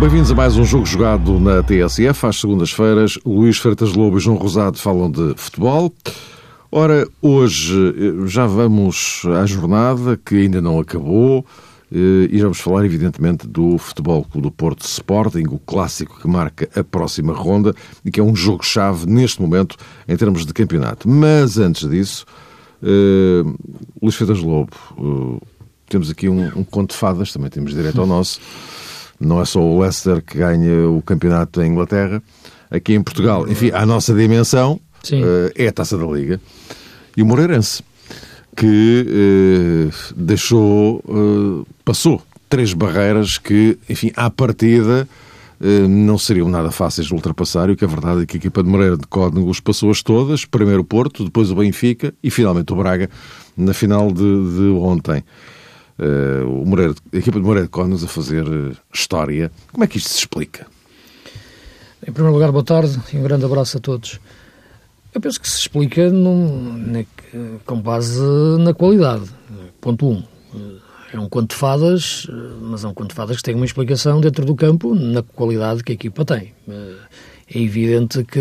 Bem-vindos a mais um jogo jogado na TSF. Às segundas-feiras, Luís Freitas Lobo e João Rosado falam de futebol. Ora, hoje eh, já vamos à jornada que ainda não acabou eh, e vamos falar, evidentemente, do Futebol Clube do Porto Sporting, o clássico que marca a próxima ronda e que é um jogo-chave neste momento em termos de campeonato. Mas antes disso, uh, Luís Freitas Lobo, uh, temos aqui um, um conto de fadas, também temos direito ao nosso. Não é só o Leicester que ganha o campeonato em Inglaterra. Aqui em Portugal, enfim, à nossa dimensão, uh, é a Taça da Liga. E o Moreirense, que uh, deixou, uh, passou três barreiras que, enfim, à partida não seriam nada fáceis de ultrapassar e o que é verdade é que a equipa de Moreira de Códigos passou-as todas, primeiro o Porto, depois o Benfica e finalmente o Braga na final de, de ontem o Moreira, a equipa de Moreira de Cónicos a fazer história. Como é que isto se explica? Em primeiro lugar, boa tarde e um grande abraço a todos. Eu penso que se explica num, na, com base na qualidade. Ponto 1. Um. É um conto de fadas, mas é um conto de fadas que tem uma explicação dentro do campo na qualidade que a equipa tem. É evidente que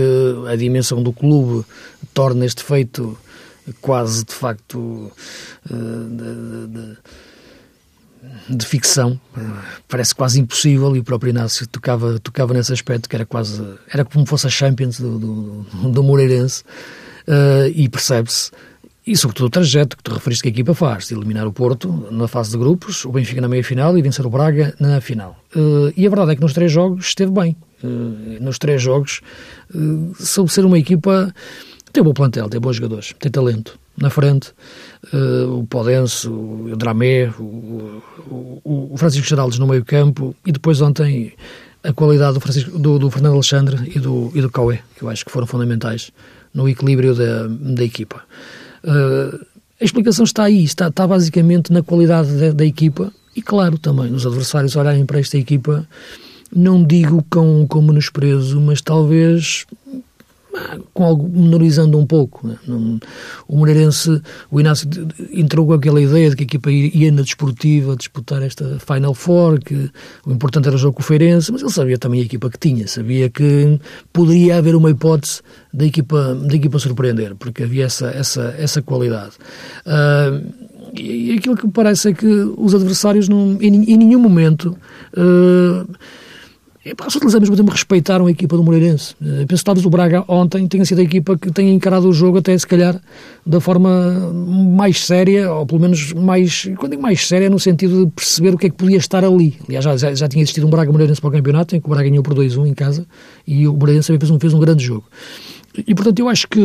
a dimensão do clube torna este feito quase de facto de, de, de de ficção, parece quase impossível e o próprio Inácio tocava, tocava nesse aspecto que era quase, era como fosse a Champions do, do, do Moreirense uh, e percebe-se e sobretudo o trajeto que tu referiste que a equipa faz, de eliminar o Porto na fase de grupos, o Benfica na meia-final e vencer o Braga na final. Uh, e a verdade é que nos três jogos esteve bem. Uh, nos três jogos uh, soube ser uma equipa tem um bom plantel, tem bons jogadores, tem talento na frente, uh, o Podense, o Dramé, o, o, o, Francisco Geraldes no meio campo e depois ontem a qualidade do, Francisco, do, do, Fernando Alexandre e do, e do Cauê, que eu acho que foram fundamentais no equilíbrio da, da equipa. Uh, a explicação está aí, está, está basicamente na qualidade da, da equipa e, claro, também nos adversários olharem para esta equipa, não digo com, com menosprezo, mas talvez com algo menorizando um pouco. Né? O Moreirense, o Inácio entrou com aquela ideia de que a equipa ia na desportiva disputar esta Final Four, que o importante era o jogo com o Feirense, mas ele sabia também a equipa que tinha, sabia que poderia haver uma hipótese da equipa, da equipa surpreender, porque havia essa, essa, essa qualidade. Uh, e aquilo que me parece é que os adversários não, em, em nenhum momento uh, os atletas ao mesmo tempo respeitaram a equipa do Moreirense. Eh, penso que talvez o Braga ontem tenha sido a equipa que tenha encarado o jogo até se calhar da forma mais séria, ou pelo menos mais, quando digo mais séria, no sentido de perceber o que é que podia estar ali. Aliás, já, já, tinha existido um Braga Moreirense para o campeonato, em que o Braga ganhou por 2-1 em casa, e o Moreirense também fez um, fez um grande jogo. E, portanto, eu acho que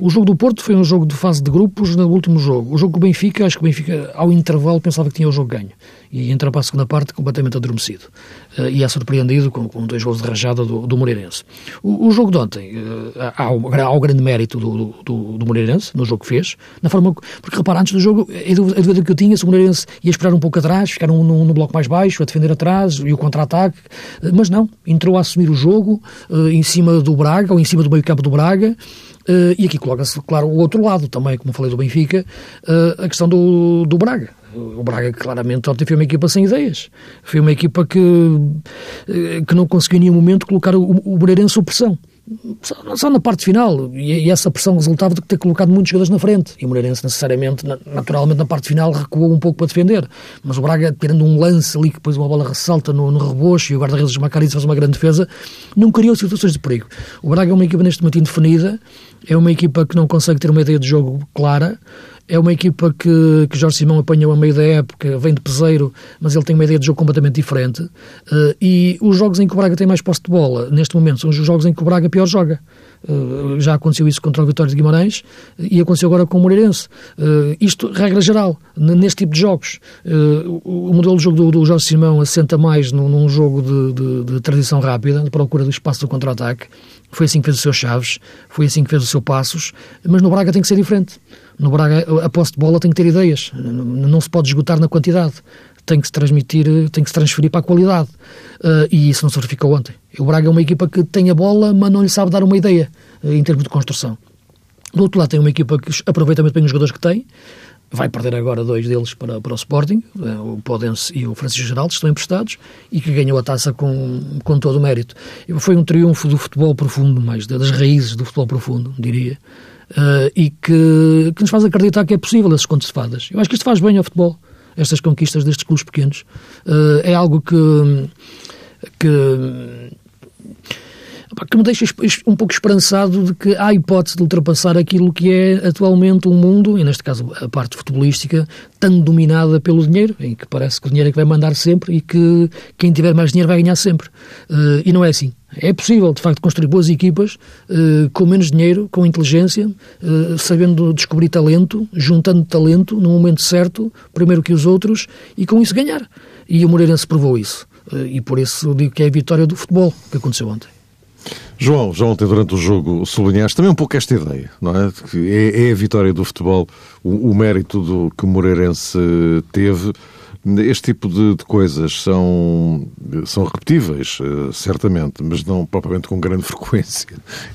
o jogo do Porto foi um jogo de fase de grupos no último jogo. O jogo com o Benfica, acho que o Benfica, ao intervalo, pensava que tinha o jogo ganho. E entra para a segunda parte completamente adormecido. Uh, e é surpreendido com, com dois gols de rajada do, do Moreirense. O, o, jogo de ontem, uh, há, há, o grande mérito do, do, do, Moreirense, no jogo que fez, na forma... Porque, repara, antes do jogo, a dúvida que eu tinha, se o Moreirense ia esperar um pouco atrás, ficar no, no, no bloco mais baixo, a defender atrás, e o contra-ataque. Uh, mas não, entrou a assumir o jogo em cima do Braga, ou em cima do meio campo do Braga, Uh, e aqui coloca-se, claro, o outro lado também, como falei do Benfica, uh, a questão do, do Braga. O Braga, claramente, ontem foi uma equipa sem ideias. Foi uma equipa que, uh, que não conseguiu em nenhum momento colocar o, Moreirense sob pressão. Só, só, na parte final, e, e, essa pressão resultava de ter colocado muitos jogadores na frente. E o Moreirense, necessariamente, naturalmente, na parte final, recuou um pouco para defender. Mas o Braga, tirando um lance ali, que depois uma bola ressalta no, no e o guarda-redes Macariz faz uma grande defesa, não criou situações de perigo. O Braga é uma equipa neste momento indefinida, é uma equipa que não consegue ter uma ideia de jogo clara, é uma equipa que, que Jorge Simão apanhou a meio da época, vem de peseiro, mas ele tem uma ideia de jogo completamente diferente. Uh, e os jogos em que o Braga tem mais posse de bola, neste momento, são os jogos em que o Braga pior joga. Uh, já aconteceu isso contra o Vitória de Guimarães e aconteceu agora com o Moreirense. Uh, isto, regra geral, neste tipo de jogos. Uh, o modelo de jogo do, Jorge Simão assenta mais num, num jogo de, de, de, transição rápida, de procura do espaço do contra-ataque. Foi assim que fez o seu Chaves, foi assim que fez o seu Passos, mas no Braga tem que ser diferente. No Braga, a posse de bola tem que ter ideias, não se pode esgotar na quantidade. Tem que se transmitir, tem que se transferir para a qualidade. Uh, e isso não se verificou ontem. O Braga é uma equipa que tem a bola, mas não lhe sabe dar uma ideia uh, em termos de construção. Do outro lado, tem uma equipa que aproveita muito bem os jogadores que tem, vai perder agora dois deles para, para o Sporting, eh, o Podense e o Francisco Geraldo, estão emprestados, e que ganhou a taça com, com todo o mérito. Foi um triunfo do futebol profundo, mais das raízes do futebol profundo, diria, uh, e que, que nos faz acreditar que é possível esses contos de fadas. Eu acho que isto faz bem ao futebol, estas conquistas destes clubes pequenos. Uh, é algo que, que que me deixa um pouco esperançado de que há hipótese de ultrapassar aquilo que é atualmente um mundo, e neste caso a parte futebolística, tão dominada pelo dinheiro, em que parece que o dinheiro é que vai mandar sempre e que quem tiver mais dinheiro vai ganhar sempre. Uh, e não é assim. É possível, de facto, construir boas equipas uh, com menos dinheiro, com inteligência, uh, sabendo descobrir talento, juntando talento no momento certo, primeiro que os outros, e com isso ganhar. E o Moreirense provou isso. e por isso digo que é a vitória do futebol que aconteceu ontem. João, já ontem durante o jogo sublinhaste também um pouco esta ideia, não é? É, é a vitória do futebol, o, o, mérito do que o Moreirense teve. Este tipo de, de, coisas são, são repetíveis, eh, certamente, mas não propriamente com grande frequência.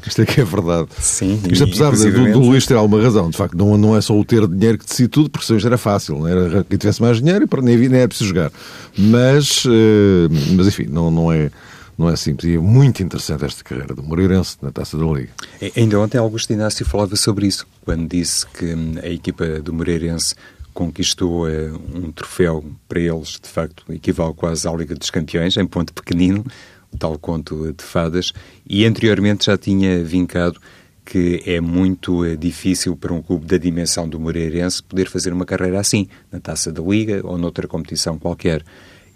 Isto é que é verdade. Sim. Isto apesar de, do, do Luís ter alguma razão, de facto, não, não é só o ter dinheiro que decide tudo, porque isso era fácil, não era quem tivesse mais dinheiro e nem, nem é preciso jogar. Mas, eh, mas enfim, não, não é não é simples. E é muito interessante esta carreira do Moreirense na Taça da Liga. Ainda ontem Augusto Inácio falava sobre isso, quando disse que hum, a equipa do Moreirense conquistou uh, um troféu para eles, de facto, equivale quase à Liga dos Campeões, em ponto pequenino, o tal conto de fadas, e anteriormente já tinha vincado que é muito uh, difícil para um clube da dimensão do Moreirense poder fazer uma carreira assim, na Taça da Liga ou noutra competição qualquer.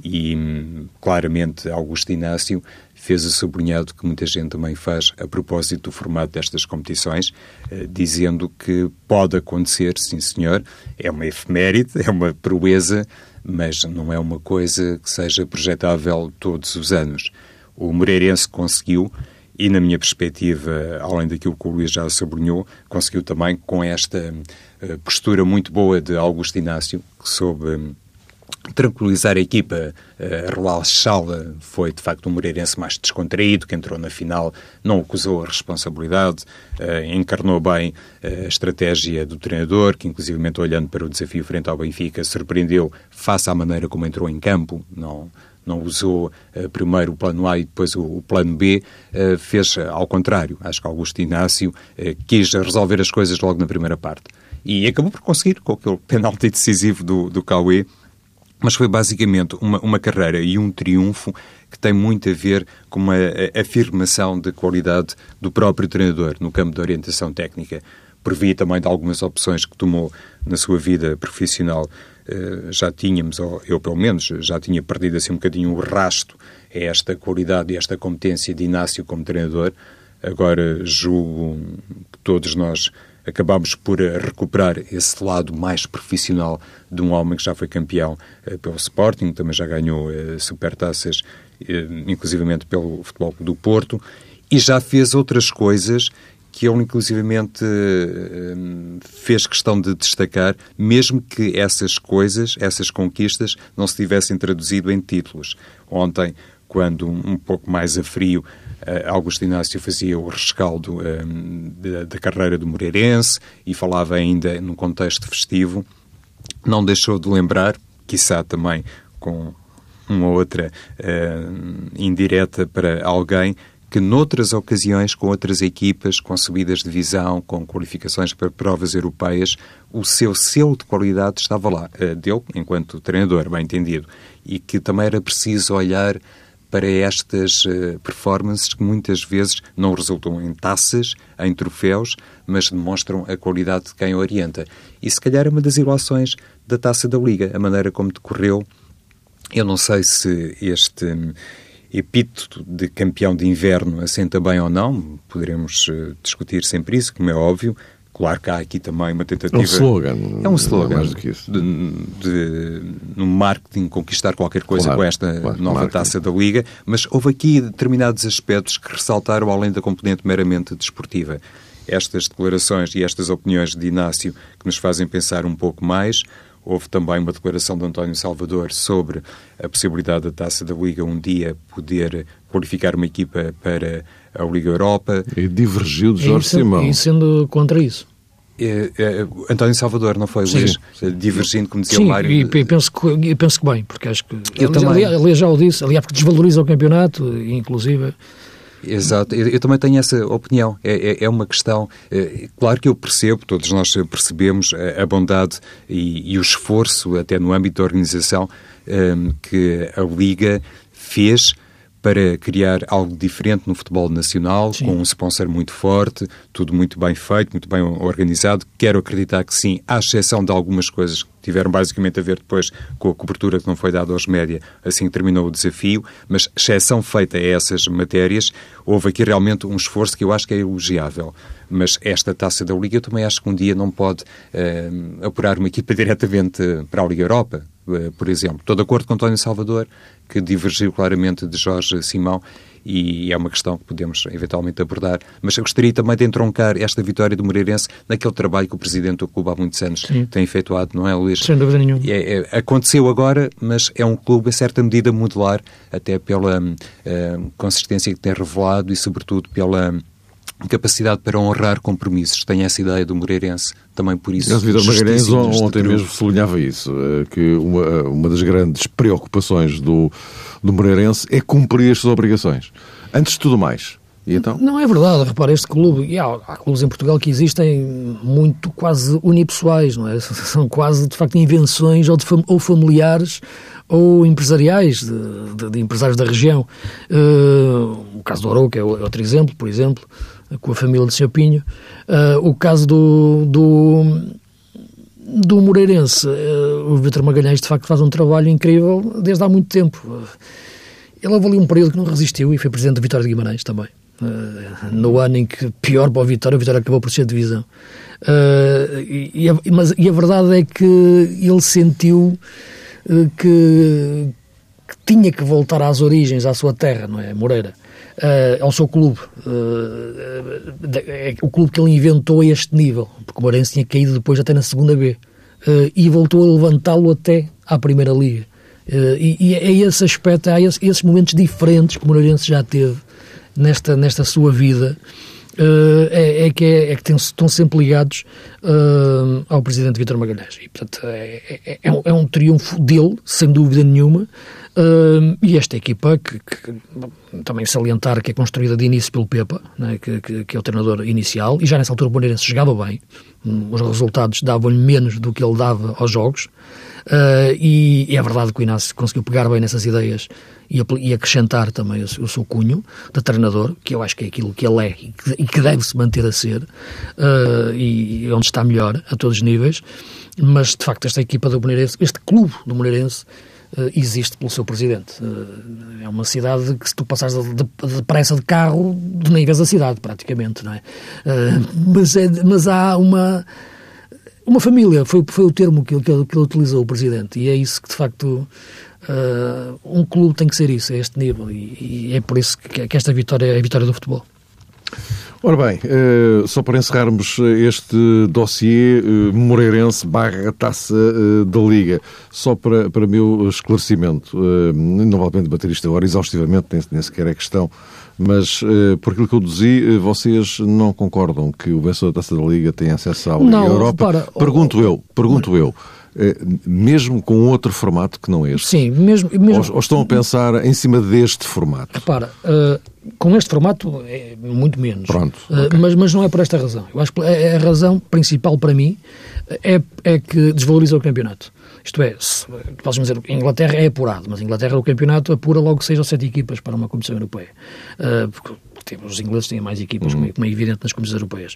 E claramente Augusto Inácio fez o sublinhado que muita gente também faz a propósito do formato destas competições, eh, dizendo que pode acontecer, sim senhor, é uma efeméride, é uma proeza, mas não é uma coisa que seja projetável todos os anos. O Moreirense conseguiu, e na minha perspectiva, além daquilo que o Luís já sublinhou, conseguiu também com esta eh, postura muito boa de Augusto Inácio, que soube tranquilizar a equipa, uh, relaxá-la, foi de facto um Moreirense mais descontraído, que entrou na final, não acusou a responsabilidade, uh, encarnou bem uh, a estratégia do treinador, que inclusivamente olhando para o desafio frente ao Benfica, surpreendeu face à maneira como entrou em campo, não não usou uh, primeiro o plano A e depois o, o plano B, uh, fez uh, ao contrário. Acho que Augusto Inácio quis resolver as coisas logo na primeira parte. E acabou por conseguir, com aquele penalti decisivo do, do Cauê, mas foi basicamente uma, uma carreira e um triunfo que tem muito a ver com uma afirmação de qualidade do próprio treinador no campo da orientação técnica. Por via também de algumas opções que tomou na sua vida profissional. Eh, já tínhamos, ou eu pelo menos, já tinha perdido assim um bocadinho o rasto a esta qualidade e esta competência de Inácio como treinador. Agora julgo que todos nós acabámos por eh, recuperar esse lado mais profissional de um homem que já foi campeão uh, pelo Sporting, também já ganhou uh, supertaças, inclusivamente pelo Futebol do Porto, e já fez outras coisas que ele inclusivamente fez questão de destacar, mesmo que essas coisas, essas conquistas, não se tivessem traduzido em títulos. Ontem, quando um pouco mais a frio Augusto Inácio fazia o rescaldo um, da, da, carreira do Moreirense e falava ainda num contexto festivo, não deixou de lembrar, quiçá também com uma outra uh, indireta para alguém, que noutras ocasiões, com outras equipas, com subidas de divisão, com qualificações para provas europeias, o seu selo de qualidade estava lá, uh, dele, enquanto treinador, bem entendido, e que também era preciso olhar para estas uh, performances que muitas vezes não resultam em taças, em troféus, mas demonstram a qualidade de quem orienta. E se calhar é uma das ilações da taça da Liga, a maneira como decorreu. Eu não sei se este hum, epíteto de campeão de inverno assenta bem ou não, poderemos uh, discutir sempre isso, como é óbvio, Claro que há aqui também uma tentativa. É um slogan. É um slogan. mais do que isso. De, de, no marketing, conquistar qualquer coisa claro, com esta claro, nova marketing. taça da Liga, mas houve aqui determinados aspectos que ressaltaram além da componente meramente desportiva. Estas declarações e estas opiniões de Inácio que nos fazem pensar um pouco mais. houve também uma declaração de António Salvador sobre a possibilidade da Taça da Liga um dia poder qualificar uma equipa para a Liga Europa. E divergiu de Jorge e, Simão. E sendo contra isso. É, é, António Salvador, não foi, Luís? Divergindo, como dizia Sim, o Mário. E, penso que, e penso que bem, porque acho que. Eu aliás, também. aliás, já o disse, aliás, porque desvaloriza o campeonato, inclusive. Exato, eu, eu, também tenho essa opinião. É, é, é uma questão. É, claro que eu percebo, todos nós percebemos a, a bondade e, e, o esforço, até no âmbito da organização, um, que a Liga fez para criar algo diferente no futebol nacional, sim. com um sponsor muito forte, tudo muito bem feito, muito bem organizado. Quero acreditar que sim, à exceção de algumas coisas que tiveram basicamente a ver depois com a cobertura que não foi dada aos média, assim terminou o desafio, mas exceção feita a essas matérias, houve aqui realmente um esforço que eu acho que é elogiável. Mas esta taça da Liga eu também acho que um dia não pode uh, apurar uma equipa diretamente para a Liga Europa, por exemplo. Estou de acordo com António Salvador, que divergiu claramente de Jorge Simão e é uma questão que podemos eventualmente abordar. Mas eu gostaria também de entroncar esta vitória do Moreirense naquele trabalho que o Presidente do clube há muitos anos Sim. tem efetuado, não é, Luís? Sem dúvida nenhuma. É, é, aconteceu agora, mas é um clube, em certa medida, modular, até pela uh, consistência que tem revelado e, sobretudo, pela capacidade para honrar compromissos. Tenho essa ideia do Moreirense, também por isso. O Vitor Magalhães ontem mesmo sublinhava isso, que uma, uma das grandes preocupações do, do Moreirense é cumprir as suas obrigações. Antes de tudo mais. E então? Não é verdade, repara, este clube, e há, há, clubes em Portugal que existem muito quase unipessoais, não é? São quase, de facto, invenções ou, de, ou familiares ou empresariais, de, de, de empresários da região. Uh, o caso do Arouca é outro exemplo, por exemplo, com a família de Sr. Pinho. Uh, o caso do, do, do Moreirense, uh, o Vitor Magalhães, de facto, faz um trabalho incrível desde há muito tempo. ele ali um período que não resistiu e foi presidente do Vitória de Guimarães também. Uh, no ano em que, pior para o Vitória, o Vitória acabou por ser divisão. E, a, mas, e a verdade é que ele sentiu que, que, tinha que voltar às origens, à sua terra, não é? Moreira. Ao seu clube. é o clube que ele inventou a este nível, porque o Moreirense tinha caído depois até na segunda B. e voltou a levantá-lo até à Primeira Liga. e, e é esse aspecto, há esses, esses momentos diferentes que o Moreirense já teve nesta, nesta sua vida uh, é, é, que, é, é que tem, estão sempre ligados uh, ao Presidente Vítor Magalhães. E, portanto, é, é, é, um, é um triunfo dele, sem dúvida nenhuma, uh, e esta equipa, que, que, também salientar que é construída de início pelo Pepa, né, que, que, que, é o treinador inicial, e já nessa altura o Boneirense jogava bem, os resultados davam-lhe menos do que ele dava aos jogos, Uh, e, e, é verdade que o Inácio conseguiu pegar bem nessas ideias e, e acrescentar também o, o, seu cunho de treinador, que eu acho que é aquilo que ele é e que, e que deve se manter a ser, uh, e, e onde está melhor a todos os níveis. Mas de facto, esta equipa do Moreirense, este clube do Moreirense, Uh, existe pelo seu presidente. Uh, é uma cidade que se tu passares depressa de, de, de carro, nem vês a cidade, praticamente, não é? Uh, mas, é, mas há uma uma família, foi, foi o termo que, que, que ele utilizou, o Presidente, e é isso que, de facto, uh, um clube tem que ser isso, a este nível, e, e é por isso que, que, esta vitória é a vitória do futebol. Ora bem, uh, só para encerrarmos este dossiê uh, Moreirense barra taça da Liga, só para, para meu esclarecimento, não vale a pena debater isto agora exaustivamente, nem, nem sequer é questão mas, por aquilo que eu deduzi, vocês não concordam que o vencedor da Taça da Liga tem acesso à Liga não, Europa? Para, pergunto eu, pergunto eu. Uh, mesmo com outro formato que não este? Sim, mesmo... mesmo ou, ou estão a pensar em cima deste formato? Repara, com este formato é muito menos. Pronto. Okay. Mas, mas não é por esta razão. Eu acho que a, a razão principal para mim é, é que desvaloriza o campeonato. Isto é, se, podes dizer, a Inglaterra é apurado, mas a Inglaterra o campeonato apura logo seis ou sete equipas para uma competição europeia. Uh, porque os ingleses têm mais equipas, uhum. como, é, evidente nas competições europeias.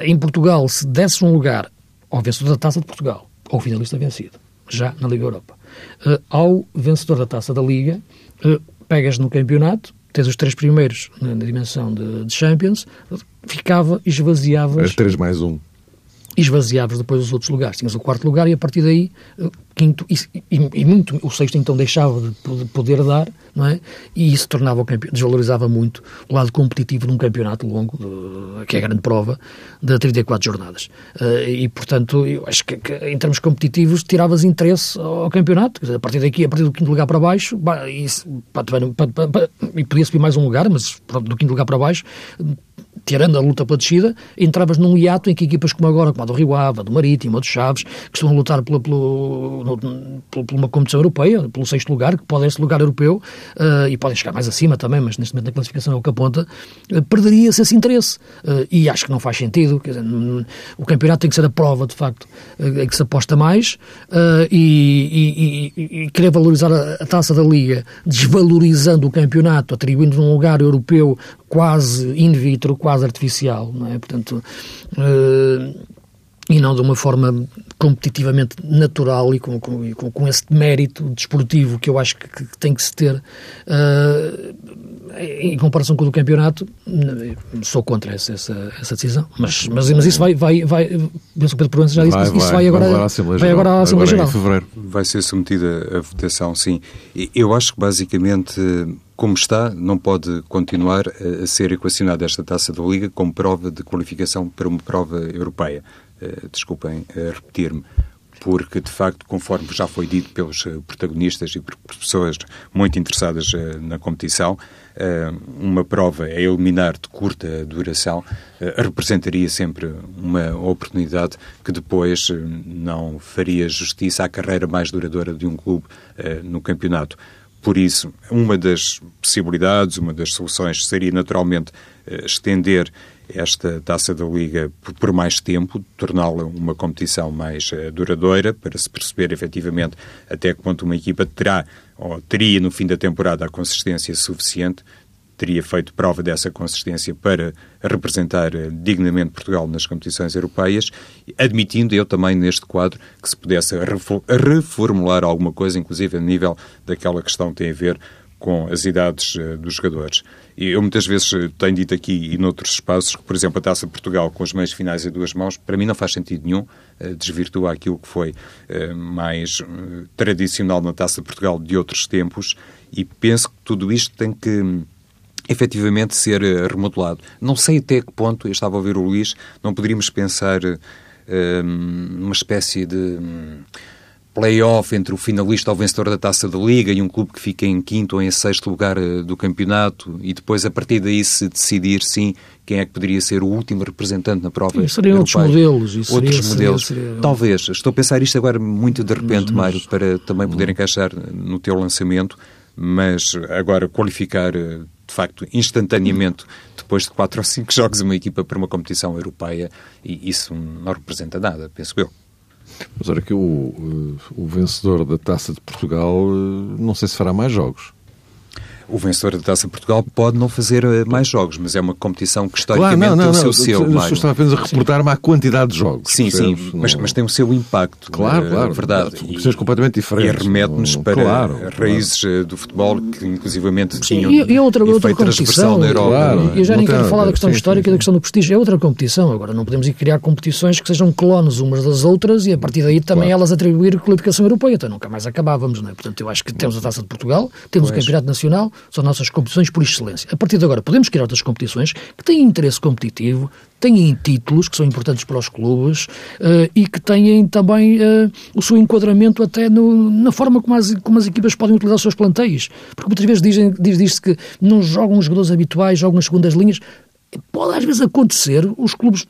Em Portugal, se desse um lugar ao vencedor da Taça de Portugal, ou finalista vencido, já na Liga Europa, uh, ao vencedor da Taça da Liga, uh, pegas no campeonato, tens os três primeiros na, na dimensão de, de, Champions, ficava, esvaziavas... As três mais um e esvaziavas depois os outros lugares. Tinhas o quarto lugar e a partir daí, quinto e, e, e, muito, o sexto então deixava de poder dar, não é? E isso tornava o campeão, desvalorizava muito o lado competitivo de um campeonato longo, de, que é a grande prova, de 34 jornadas. Uh, e, portanto, eu acho que, que, em termos competitivos tiravas interesse ao campeonato. Dizer, a partir daqui, a partir do quinto lugar para baixo, e, podia subir mais um lugar, mas do quinto lugar para baixo, tirando a luta pela descida, entravas num hiato em que equipas como agora, como a do Rio Ave, a do Marítimo, a do Chaves, que estão a lutar pela, pela, por uma competição europeia, pelo sexto lugar, que podem ser lugar europeu, uh, e podem chegar mais acima também, mas neste momento na classificação é o que aponta, uh, perderia-se esse interesse. Uh, e acho que não faz sentido. Quer dizer, o campeonato tem que ser a prova, de facto, em que se aposta mais, e, e, e, querer valorizar a, taça da Liga, desvalorizando o campeonato, atribuindo um lugar europeu quase in vitro, quase artificial, não é? Portanto, e não de uma forma competitivamente natural e com, com, com, esse mérito desportivo que eu acho que, que tem que se ter uh, em comparação com o do campeonato, sou contra essa, essa, essa decisão. Mas, mas, mas isso vai, vai, vai penso que o Pedro Proença já disse, vai, isso vai, vai agora, vai, vai agora à Assembleia Geral. Geral. Vai ser submetida a votação, sim. Eu acho que basicamente como está, não pode continuar a ser equacionada esta taça da Liga como prova de qualificação para uma prova europeia. Uh, desculpem uh, repetir-me, porque de facto, conforme já foi dito pelos uh, protagonistas e por pessoas muito interessadas na competição, uma prova a eliminar de curta duração representaria sempre uma oportunidade que depois não faria justiça à carreira mais duradoura de um clube no campeonato. Por isso, uma das possibilidades, uma das soluções seria naturalmente eh, estender esta taça da Liga por mais tempo, torná-la uma competição mais uh, duradoura, para se perceber efetivamente até que ponto uma equipa terá ou teria no fim da temporada a consistência suficiente teria feito prova dessa consistência para representar eh, dignamente Portugal nas competições europeias, admitindo eu também neste quadro que se pudesse reformular alguma coisa, inclusive a nível daquela questão que tem a ver com as idades uh, dos jogadores. E eu muitas vezes eh, tenho dito aqui e noutros espaços que, por exemplo, a Taça de Portugal com as meias finais em duas mãos, para mim não faz sentido nenhum, uh, desvirtua aquilo que foi mais tradicional na Taça de Portugal de outros tempos e penso que tudo isto tem que efetivamente ser eh, remodelado. Não sei até que ponto, eu estava a ouvir o Luís, não poderíamos pensar uh, numa espécie de um, play-off entre o finalista ou vencedor da Taça da Liga e um clube que fica em quinto ou em sexto lugar uh, do campeonato e depois a partir daí se decidir sim quem é que poderia ser o último representante na prova Isso seriam outros modelos. Isso outros seria, modelos. Seria, seria... Talvez. Estou a pensar isto agora muito de repente, mas, mas... Mário, para também poder hum. encaixar no teu lançamento, mas agora qualificar de facto, instantaneamente, depois de quatro ou cinco jogos, uma equipa para uma competição europeia, e isso não representa nada, penso eu. Mas olha que o, o vencedor da Taça de Portugal, eh, não sei se fará mais jogos o vencedor da Taça Portugal pode não fazer eh, mais jogos, mas é uma competição que historicamente claro, não, não, tem o seu selo. Eu estou apenas a reportar-me à quantidade de jogos. Sim, sim, mas, mas, tem o seu impacto. Claro, é, claro. verdade. Competições completamente diferentes. E remete-nos para claro, raízes claro. Eh, do futebol que inclusivamente sim, tinham e, e outra, outra competição. na Europa. Claro, eu já nem quero falar da questão sim, histórica e da questão do prestígio. É outra competição. Agora, não podemos ir criar competições que sejam clones umas das outras e a partir daí também claro. elas atribuir qualificação europeia. Então nunca mais acabávamos, não é? Portanto, eu acho que temos a Taça de Portugal, temos pois. o Campeonato Nacional, são nossas competições por excelência. A partir de agora, podemos criar outras competições que têm interesse competitivo, têm títulos que são importantes para os clubes uh, e que têm também uh, o seu enquadramento até no, na forma como as, como as equipas podem utilizar os seus plantéis. Porque muitas vezes dizem, diz, diz que não jogam os jogadores habituais, jogam nas segundas linhas. Pode às vezes acontecer os clubes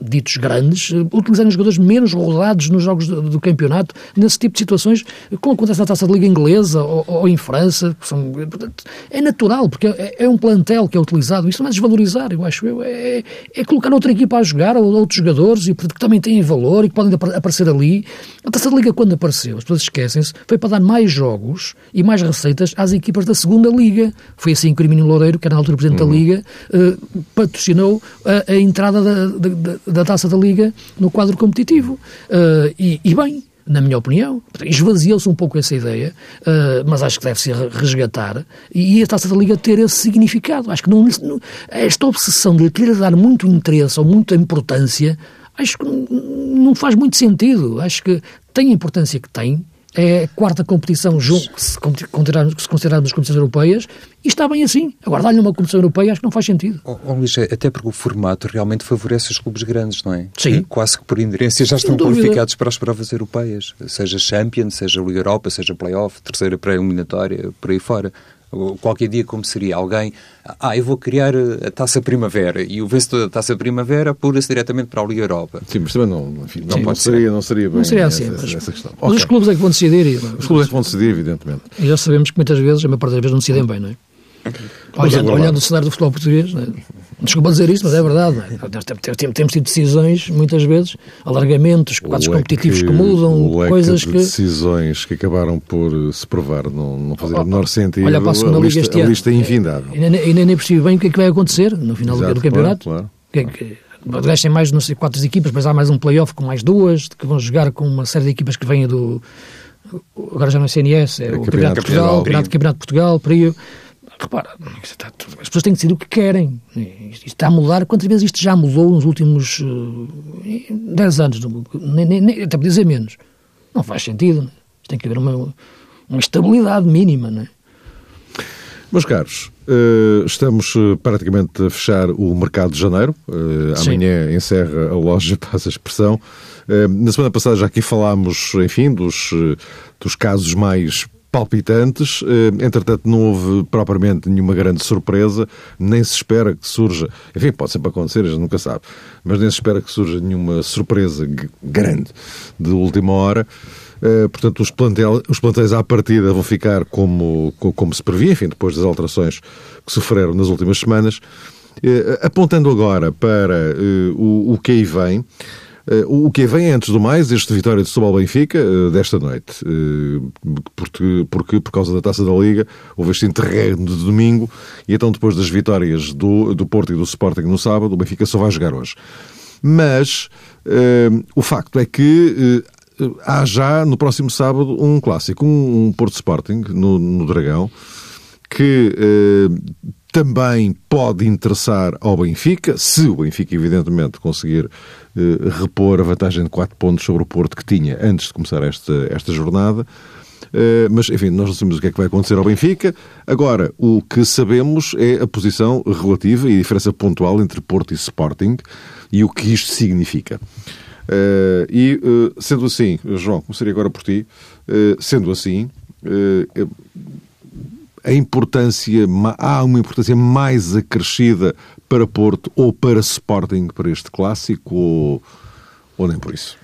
ditos grandes, eh, utilizarem jogadores menos rodados nos jogos do, do, campeonato, nesse tipo de situações, como acontece na taça da Liga Inglesa ou, ou em França. São, portanto, é natural, porque é, é, um plantel que é utilizado. Isso não é desvalorizar, eu acho. Eu, é, é colocar outra equipa a jogar, ou outros jogadores, e que também têm valor e que podem aparecer ali. A taça da Liga, quando apareceu, as pessoas esquecem-se, foi para dar mais jogos e mais receitas às equipas da segunda Liga. Foi assim que o Hermínio Loureiro, que era na altura presidente uhum. da Liga, uh, patrocinou a, a entrada da, da, da da taça da Liga no quadro competitivo. Uh, e, e, bem, na minha opinião. Esvaziou-se um pouco essa ideia, uh, mas acho que deve ser resgatar e a taça da Liga ter esse significado. Acho que não, esta obsessão de querer dar muito interesse ou muita importância, acho que não faz muito sentido. Acho que tem a importância que tem é a quarta competição junto, se, considerarmos, se considerarmos as competições europeias, e está bem assim. Agora, dar-lhe uma competição europeia acho que não faz sentido. Oh, oh, Luís, até porque o formato realmente favorece os clubes grandes, não é? Sim. E quase que por inerência já estão qualificados para as provas europeias, seja Champions, seja Liga Europa, seja Playoff, terceira pré-eliminatória, por aí fora qualquer dia como seria alguém, ah, eu vou criar eh, a Taça Primavera e o vencedor da Taça Primavera apura-se diretamente para a Liga Europa. Sim, mas também não, enfim, não, Sim, pode, seria, não seria bem não seria assim, essa, mas, essa questão. Mas okay. os clubes é que vão decidir. Os clubes é que vão decidir, evidentemente. E já sabemos que muitas vezes, a maior parte das vezes, não decidem bem, não é? Olhando, olhando o cenário do futebol português, né? Desculpa dizer isto, mas é verdade. Né? Temos tido decisões, muitas vezes, alargamentos, quadros competitivos que, que mudam, coisas que. decisões que acabaram por se provar não, não fazer oh, o menor sentido. Olha para a segunda a liga este ano. A lista é infindável. E nem, percebi bem o que é que vai acontecer no final Exato, do campeonato. Claro, claro. Que, que, mais não sei quantas equipas, mas há mais um playoff com mais duas, que vão jogar com uma série de equipas que vêm do. Agora já não é CNS, é, é o Campeonato, Campeonato de Portugal, o Campeonato, de Portugal, aí repara, as pessoas têm que decidir o que querem. Isto está a mudar. Quantas vezes isto já mudou nos últimos uh, eh, 10 anos? Nem, nem, até para dizer menos. Não faz sentido. Né? Tem que haver uma, uma estabilidade mínima. Não é? Meus caros, uh, estamos eh, praticamente a fechar o mercado de janeiro. Amanhã encerra a loja, passa a expressão. Na semana passada já aqui falámos, enfim, dos, dos casos mais palpitantes. Eh, entretanto, não houve propriamente nenhuma grande surpresa, nem se espera que surja. Enfim, pode sempre acontecer, a gente nunca sabe, mas nem se espera que surja nenhuma surpresa grande de última hora. Eh, portanto, os, plantel, os plantéis à partida vão ficar como, como se previa, enfim, depois das alterações que sofreram nas últimas semanas. Eh, apontando agora para o, o que aí vem, o que vem antes do mais, este Vitória de Setúbal Benfica, eh, desta noite, eh, porque, porque por causa da Taça da Liga houve este interregno de domingo e então depois das vitórias do, do Porto e do Sporting no sábado, o Benfica só vai jogar hoje. Mas o facto é que há já no próximo sábado um clássico, um, um Porto Sporting no, no Dragão, que também pode interessar ao Benfica, se o Benfica, evidentemente, conseguir eh, repor a vantagem de 4 pontos sobre o Porto que tinha antes de começar esta, esta jornada. Uh, mas, enfim, nós não sabemos o que é que vai acontecer ao Benfica. Agora, o que sabemos é a posição relativa e a diferença pontual entre Porto e Sporting e o que isto significa. Uh, e, uh, sendo assim, João, começaria agora por ti, sendo assim, a importância, há uma importância mais acrescida para Porto ou para Sporting para este clássico ou, ou nem por isso?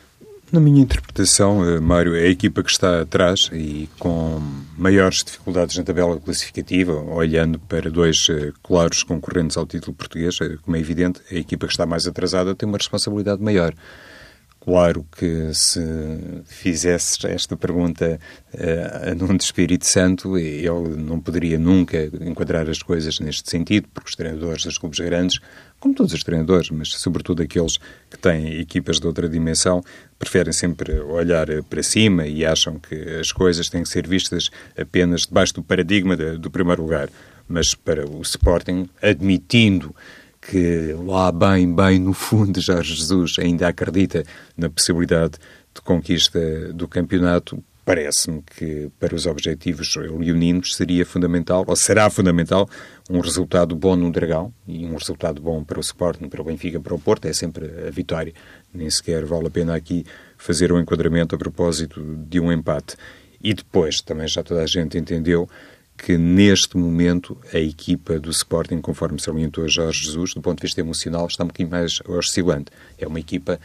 Na minha interpretação, eh, Mário, é a equipa que está atrás e com maiores dificuldades na tabela classificativa, olhando para dois eh, claros concorrentes ao título português, eh, como é evidente, a equipa que está mais atrasada tem uma responsabilidade maior. Claro que se fizesse esta pergunta uh, a de Espírito Santo, ele não poderia nunca enquadrar as coisas neste sentido, porque os treinadores dos clubes grandes, como todos os treinadores, mas sobretudo aqueles que têm equipas de outra dimensão, preferem sempre olhar para cima e acham que as coisas têm que ser vistas apenas debaixo do paradigma do primeiro lugar. Mas para o Sporting, admitindo que lá bem, bem no fundo, Jorge Jesus ainda acredita na possibilidade de conquista do campeonato, parece-me que para os objetivos leoninos seria fundamental, ou será fundamental, um resultado bom no Dragão e um resultado bom para o Sporting, para o Benfica, para o Porto, é sempre a vitória. Nem sequer vale a pena aqui fazer um enquadramento a propósito de um empate. E depois, também já toda a gente entendeu que neste momento a equipa do Sporting, conforme salientou a Jorge Jesus, do ponto de vista emocional, está um bocadinho mais oscilante. É uma equipa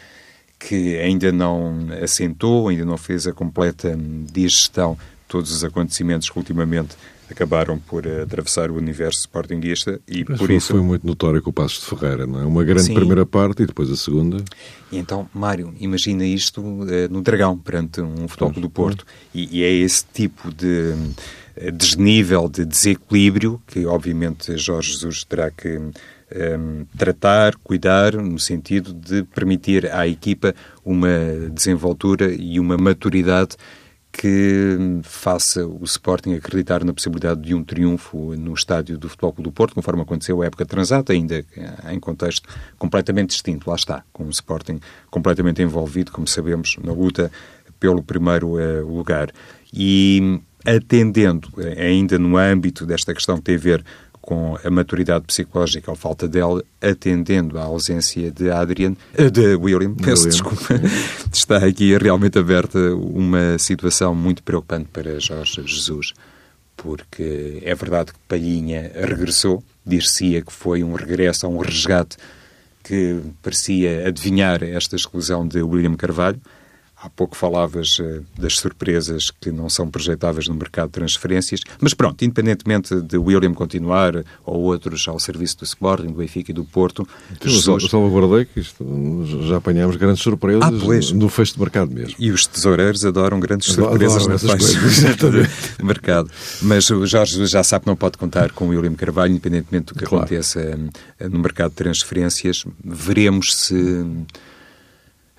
que ainda não assentou, ainda não fez a completa digestão de todos os acontecimentos que ultimamente acabaram por atravessar o universo sportinguista e Mas por foi, isso... foi muito notório com o Passos de Ferreira, não é? Uma grande Sim. primeira parte e depois a segunda... E então, Mário, imagina isto uh, no Dragão, perante um futebol do Porto, e, e é esse tipo de desnível de desequilíbrio que, obviamente, Jorge Jesus terá que um, tratar, cuidar, no sentido de permitir à equipa uma desenvoltura e uma maturidade que faça o Sporting acreditar na possibilidade de um triunfo no estádio do Futebol Clube do Porto, conforme aconteceu a época transata, ainda em contexto completamente distinto. Lá está, com o Sporting completamente envolvido, como sabemos, na luta pelo primeiro lugar. E atendendo, ainda no âmbito desta questão que tem a ver com a maturidade psicológica ou falta dela, atendendo à ausência de Adrian, de William, peço desculpa, está aqui realmente aberta uma situação muito preocupante para Jorge Jesus porque é verdade que Palhinha regressou, dir-se-ia que foi um regresso a um resgate que parecia adivinhar esta exclusão de William Carvalho, Há pouco falavas uh, das surpresas que não são projetáveis no mercado de transferências, mas pronto, independentemente de William continuar ou outros ao serviço do Sporting, do Benfica e do Porto, Jesus... salvaguardei que isto, já apanhamos grandes surpresas ah, no fecho de mercado mesmo. E os tesoureiros adoram grandes surpresas no fecho de mercado. Mas o Jorge já sabe que não pode contar com o William Carvalho, independentemente do que claro. aconteça uh, no mercado de transferências. Veremos se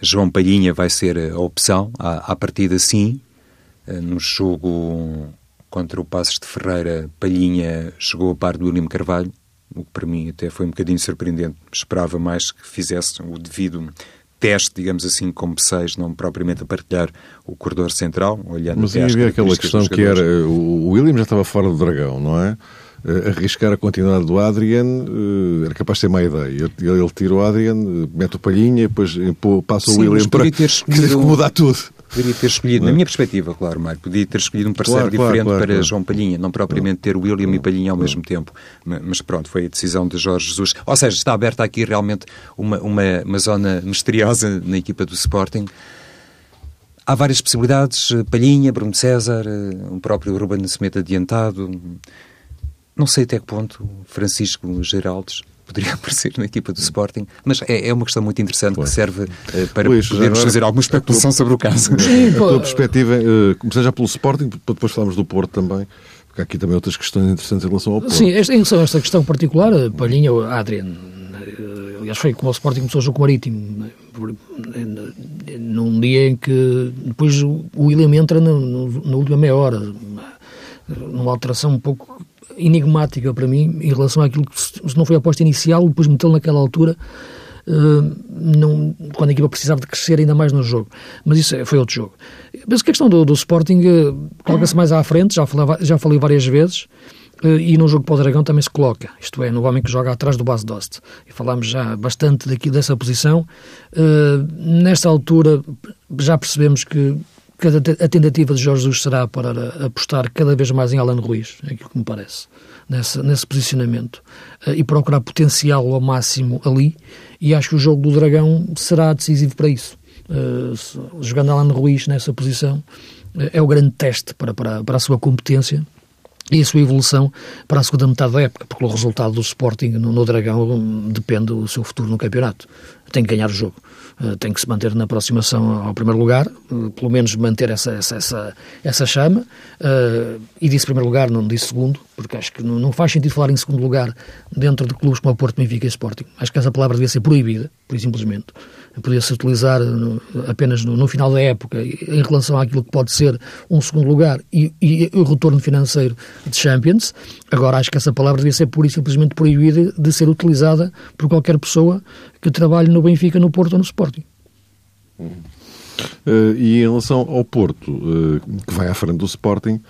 João Palhinha vai ser a opção, à, à partida sim. Eh, no jogo contra o Passos de Ferreira, Palhinha chegou a par do William Carvalho, o que para mim até foi um bocadinho surpreendente. Esperava mais que fizesse o devido teste, digamos assim, como seis, não propriamente a partilhar o corredor central, olhando Mas havia aquela questão que era, o William já estava fora do dragão, não é? Uh, arriscar a continuidade do Adrian uh, era capaz de ser má ideia. Ele, ele tira o Adrian, uh, mete o Palhinha, depois passa o William para ter escolhido, mudar tudo. Poderia ter escolhido, na minha perspectiva, claro, Mário, podia ter escolhido um parceiro claro, diferente claro, claro, para João Palhinha, não propriamente ter William e Palhinha ao mesmo tempo. Mas pronto, foi a decisão de Jorge Jesus. Ou seja, está aberta aqui realmente uma, uma, uma zona misteriosa na equipa do Sporting. Há várias possibilidades, Palhinha, Bruno César, o próprio Ruben Nascimento adiantado, não sei até que ponto Francisco Geraldes poderia aparecer na equipa do Sporting, mas é, é uma questão muito interessante que serve uh, para Luís, podermos agora, fazer alguma especulação tua, sobre o caso. Sim, a tua perspectiva, uh, começar já pelo Sporting, para depois falarmos do Porto também, porque há aqui também outras questões interessantes em relação ao Porto. Sim, esta, em relação a esta questão particular, Palhinha, Adrian, eh, aliás foi como o Sporting começou o jogo marítimo, num dia em que depois o William entra na última meia hora, numa alteração um pouco enigmática para mim em relação àquilo que se não foi a aposta inicial, depois metê-lo naquela altura, uh, não, quando a equipa precisava de crescer ainda mais no jogo. Mas isso é, foi outro jogo. Penso que a questão do, do Sporting uh, coloca-se mais à frente, já falei, já falei várias vezes, uh, e no jogo para o Dragão também se coloca, isto é, no homem que joga atrás do base Dost. E falámos já bastante daqui dessa posição. nesta altura já percebemos que a tentativa de Jorge Jesus será para apostar cada vez mais em Alan Ruiz, é aquilo que me parece, nesse, nesse posicionamento, eh, e procurar potencial ao máximo ali, e acho que o jogo do Dragão será decisivo para isso. Uh, jogando Alan Ruiz nessa posição, uh, é o grande teste para, para, para a sua competência e a sua evolução para a segunda metade da época, porque o resultado do Sporting no, no Dragão hum, depende do seu futuro no campeonato. Tem que ganhar o jogo. Eh, tem que se manter na aproximação ao primeiro lugar, eh, pelo menos manter essa, essa, essa, essa chama. Uh, e disse primeiro lugar, não disse segundo, porque acho que não, não, faz sentido falar em segundo lugar dentro de clubes como o Porto, Benfica e Sporting. Acho que essa palavra devia ser proibida, por simplesmente. Podia-se utilizar apenas no, no, final da época em relação àquilo que pode ser um segundo lugar e, e, o retorno financeiro de Champions. Agora acho que essa palavra devia ser pura e simplesmente proibida de ser utilizada por qualquer pessoa que trabalhe no Benfica, no Porto ou no Sporting. Uh, e em relação ao Porto, uh, que vai à frente do Sporting,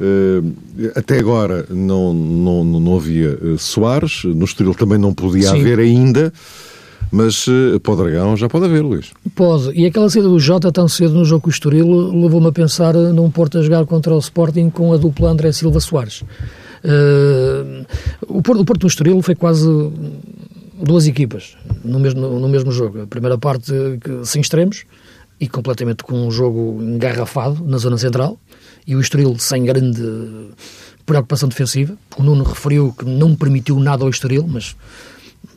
uh, até agora não, não, não havia Soares, no Estoril também não podia Sim. haver ainda, mas para o Dragão já pode haver, Luís. Pode, e aquela saída do Jota tão cedo no jogo com o Estoril levou-me a pensar num Porto a jogar contra o Sporting com a dupla André Silva Soares. o, Porto, o Porto no Estoril foi quase duas equipas no mesmo, no mesmo jogo. A primeira parte sem extremos e completamente com um jogo engarrafado na zona central e o Estoril sem grande preocupação defensiva. O Nuno referiu que não permitiu nada ao Estoril, mas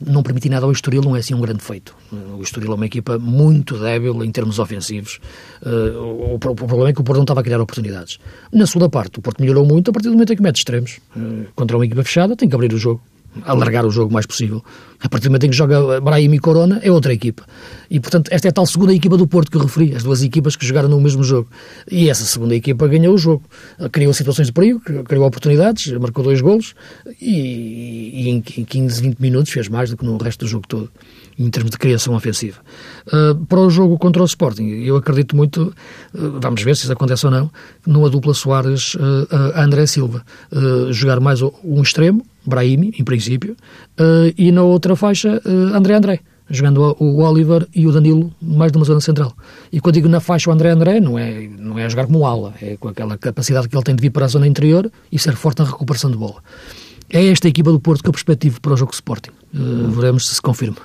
não permitir nada ao Estoril não é assim um grande feito. O Estoril é uma equipa muito débil em termos ofensivos. Uh, o, o, problema é que o Porto não estava a criar oportunidades. Na segunda parte, o Porto melhorou muito a partir do momento em que mete extremos. Uh, contra uma equipa fechada, tem que abrir o jogo. Alargar o jogo o mais possível. A partir do momento em que joga Brahim e Corona, é outra equipa. E, portanto, esta é a tal segunda equipa do Porto que eu referi, as duas equipas que jogaram no mesmo jogo. E essa segunda equipa ganhou o jogo. Criou situações de perigo, criou oportunidades, marcou dois golos e, e em 15, 20 minutos fez mais do que no resto do jogo todo em termos de criação ofensiva. Uh, para o jogo contra o Sporting, eu acredito muito, uh, vamos ver se isso acontece ou não, numa dupla Soares-André uh, Silva. jogar mais um extremo, Brahimi, em princípio, e na outra faixa, André André jogando o Oliver e o Danilo mais numa zona central. E quando digo na faixa o André André, não é, não é jogar como ala, é com aquela capacidade que ele tem de vir para a zona interior e ser forte na recuperação de bola. É esta equipa do Porto que eu perspectivo para o jogo Sporting. Uh, veremos se se confirma.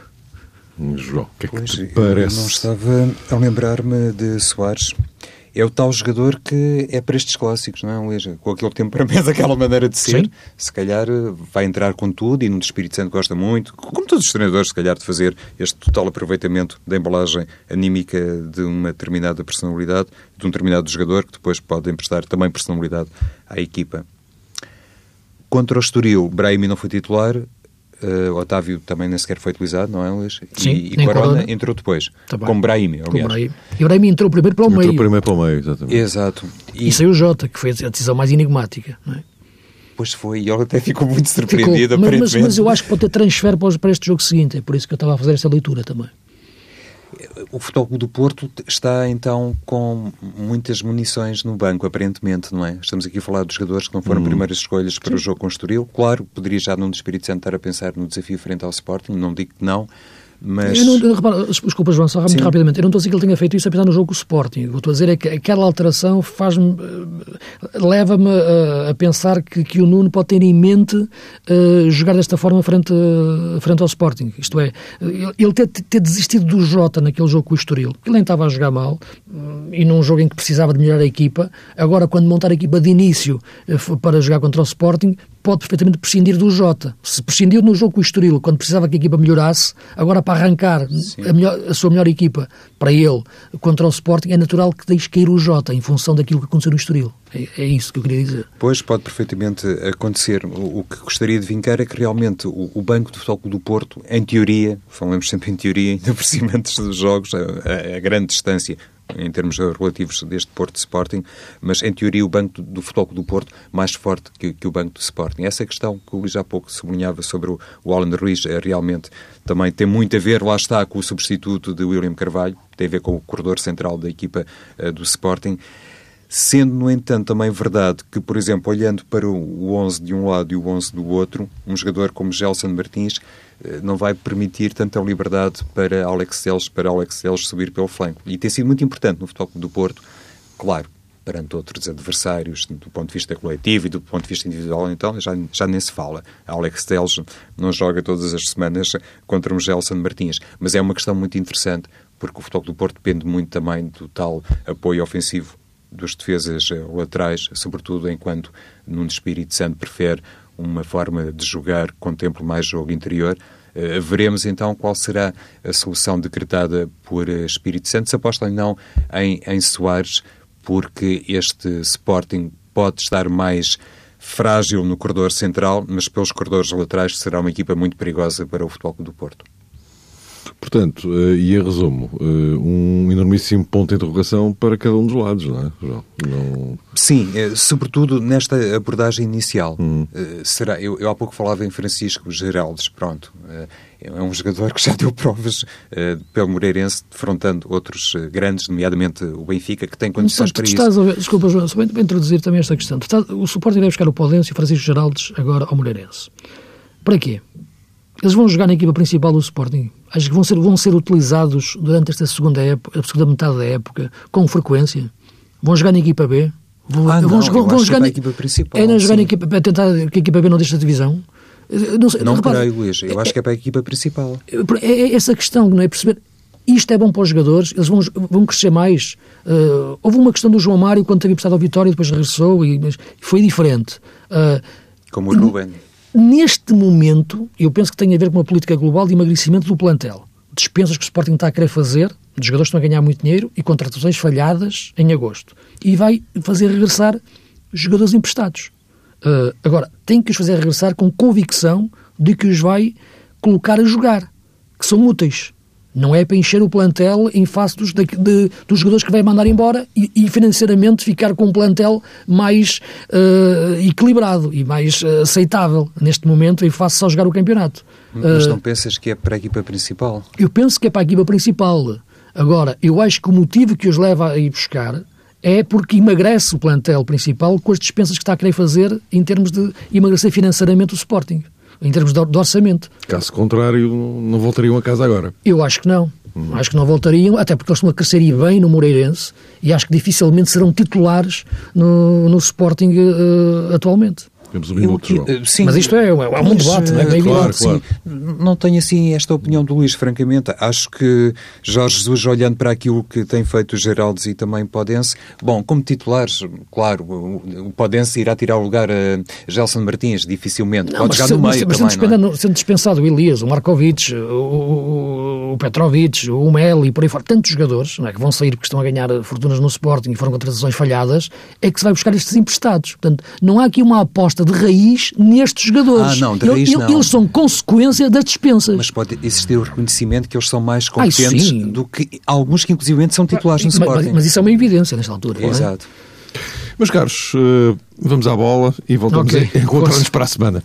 João, o que é que pois, te parece? não estava a lembrar-me de Soares. É o tal jogador que é para estes clássicos, não é, Luís? Com aquele temperamento, aquela maneira de ser, Sim. se calhar eh, vai entrar com tudo e no Espírito Santo gosta muito, como todos os treinadores, se calhar, de fazer este total aproveitamento da embalagem anímica de uma determinada personalidade, de um determinado jogador, que depois pode emprestar também personalidade à equipa. Contra o Estoril, Brahimi não foi titular, Uh, Otávio também nem sequer foi utilizado, não é, Luís? Sim, e, e Corona, Corona, entrou depois, tá com Brahimi, aliás. Com Brahimi. E o Brahimi entrou primeiro para o entrou meio. Entrou primeiro para o meio, exatamente. Exato. E, e saiu o Jota, que foi a decisão mais enigmática, não é? Pois foi, e ele até ficou muito surpreendido, ficou, mas, mas, mas, eu acho que pode ter transfer para este jogo seguinte, é por isso que eu estava a fazer esta leitura também. O Futebol do Porto está então com muitas munições no banco, aparentemente, não é? Estamos aqui a falar dos jogadores que não foram hum. primeiras escolhas para Sim. o jogo com o Estoril. Claro, poderia já num Espírito Santo estar a pensar no desafio frente ao Sporting, não digo que não, mas... Eu não, repara, desculpa, João, só muito Sim. rapidamente. Eu não estou a dizer que ele tenha feito isso apesar no jogo com o Sporting. O que estou a dizer é que aquela alteração faz-me. Eh, leva-me a, a, pensar que, que o Nuno pode ter em mente uh, jogar desta forma frente, frente ao Sporting. Isto é, ele ter, ter desistido do Jota naquele jogo com o Estoril. Ele nem estava a jogar mal e num jogo em que precisava de melhorar a equipa. Agora, quando montar a equipa de início uh, para jogar contra o Sporting, pode perfeitamente prescindir do Jota. Se prescindiu no jogo com o Estoril, quando precisava que a equipa melhorasse, agora para arrancar a, melhor, a, sua melhor equipa para ele contra o Sporting, é natural que deixe cair o Jota em função daquilo que aconteceu no Estoril. É, é isso que eu queria dizer. Pois, pode perfeitamente acontecer. O, o que gostaria de vincar é que realmente o, o Banco de Futebol do Porto, em teoria, falamos sempre em teoria, ainda por cima antes dos jogos, a, a, a grande distância em termos relativos deste Porto Sporting, mas em teoria o Banco do Futebol do Porto mais forte que, que, o Banco do Sporting. Essa questão que o Luís há pouco sublinhava sobre o, o Alan Ruiz é realmente também tem muito a ver, lá está, com o substituto de William Carvalho, tem a ver com o corredor central da equipa uh, do Sporting. Sendo, no entanto, também verdade que, por exemplo, olhando para o 11 de um lado e o 11 do outro, um jogador como Gelson Martins eh, não vai permitir tanta liberdade para Alex Celes, para Alex Celes subir pelo flanco. E tem sido muito importante no futebol do Porto, claro, perante outros adversários, do ponto de vista coletivo e do ponto de vista individual, então já, já nem se fala. Alex Teles não joga todas as semanas contra um Gelson Martins, mas é uma questão muito interessante, porque o futebol do Porto depende muito também do tal apoio ofensivo dos defesas eh, laterais, sobretudo enquanto num Espírito Santo prefere uma forma de jogar que contemple mais jogo interior. Uh, veremos então qual será a solução decretada por uh, Espírito Santo. Se aposta não em, em Soares, porque este Sporting pode estar mais frágil no corredor central, mas pelos corredores laterais será uma equipa muito perigosa para o Futebol do Porto. Portanto, uh, e em resumo, uh, um enormíssimo ponto de interrogação para cada um dos lados, não é, João? Não... Sim, é, sobretudo nesta abordagem inicial. Hum. Será, eu, eu há pouco falava em Francisco Geraldes, pronto. é um jogador que já deu provas pelo Moreirense, defrontando outros grandes, nomeadamente o Benfica, que tem condições para isso. Estás a ver, desculpa, João, só para introduzir também esta questão. Estás, o suporte deve buscar o Podense e o Francisco Geraldes agora ao Moreirense. Para quê? Eles vão jogar na equipa principal do Sporting. Acho que vão ser, vão ser utilizados durante esta segunda, época, a segunda metade da época com frequência. Vão jogar na equipa B. Vão, ah, vão, não, vão jogar na equipa principal. É na jogar na equipa, para tentar que a equipa B não deixe a divisão. Não, sei, não repara, creio, Luís. Eu é, acho que é para a equipa principal. É, é, é, essa questão, não é? Perceber isto é bom para os jogadores, eles vão, vão crescer mais. Uh, houve uma questão do João Mário quando teve emprestado ao Vitória e depois regressou e foi diferente. Uh, Como o Ruben. Neste momento, eu penso que tem a ver com uma política global de emagrecimento do plantel. Dispensas que o Sporting está a querer fazer, de jogadores estão a ganhar muito dinheiro e contratações falhadas em agosto. E vai fazer regressar jogadores emprestados. Uh, agora, tem que os fazer regressar com convicção de que os vai colocar a jogar, que são úteis. Não é para encher o plantel em face dos, de, de, dos jogadores que vai mandar embora e, e, financeiramente ficar com um plantel mais uh, equilibrado e mais uh, aceitável neste momento em face só jogar o campeonato. Mas não uh, pensas que é para a equipa principal? Eu penso que é para a equipa principal. Agora, eu acho que o motivo que os leva a ir buscar é porque emagrece o plantel principal com as dispensas que está a querer fazer em termos de emagrecer financeiramente o Sporting, em termos de, de orçamento. Caso contrário, não voltariam a casa agora. Eu acho que não. Hum. Acho que não voltariam, até porque eles estão a crescer bem no Moreirense e acho que dificilmente serão titulares no, no Sporting uh, atualmente. Temos um minuto, João. Eh, sim, Mas isto é, é um debate, não é? Bem claro, claro. Não tenho assim esta opinião do Luís, francamente. Acho que Jorge Jesus, olhando para aquilo que tem feito o Geraldes e também Podense, bom, como titulares, claro, o Podense irá tirar o lugar a Gelson Martins, dificilmente. Não, Pode jogar se, no meio mas, também, mas não é? sendo dispensado o Elias, o Markovic, o, o, o Petrovic, o Meli, por aí fora, tantos jogadores não é, que vão sair porque estão a ganhar fortunas no Sporting e foram contratações falhadas, é que se vai buscar estes emprestados. Portanto, não há aqui uma aposta de raiz nestes jogadores. Ah, não, de raiz não. Eles são consequência das dispensas. Mas pode existir o reconhecimento que eles são mais competentes Ai, do que alguns que inclusive são titulares no mas, Sporting. Mas, mas, isso é uma evidência nesta altura. É? Exato. É? Meus caros, eh, vamos à bola e voltamos okay. a encontrar-nos para a semana.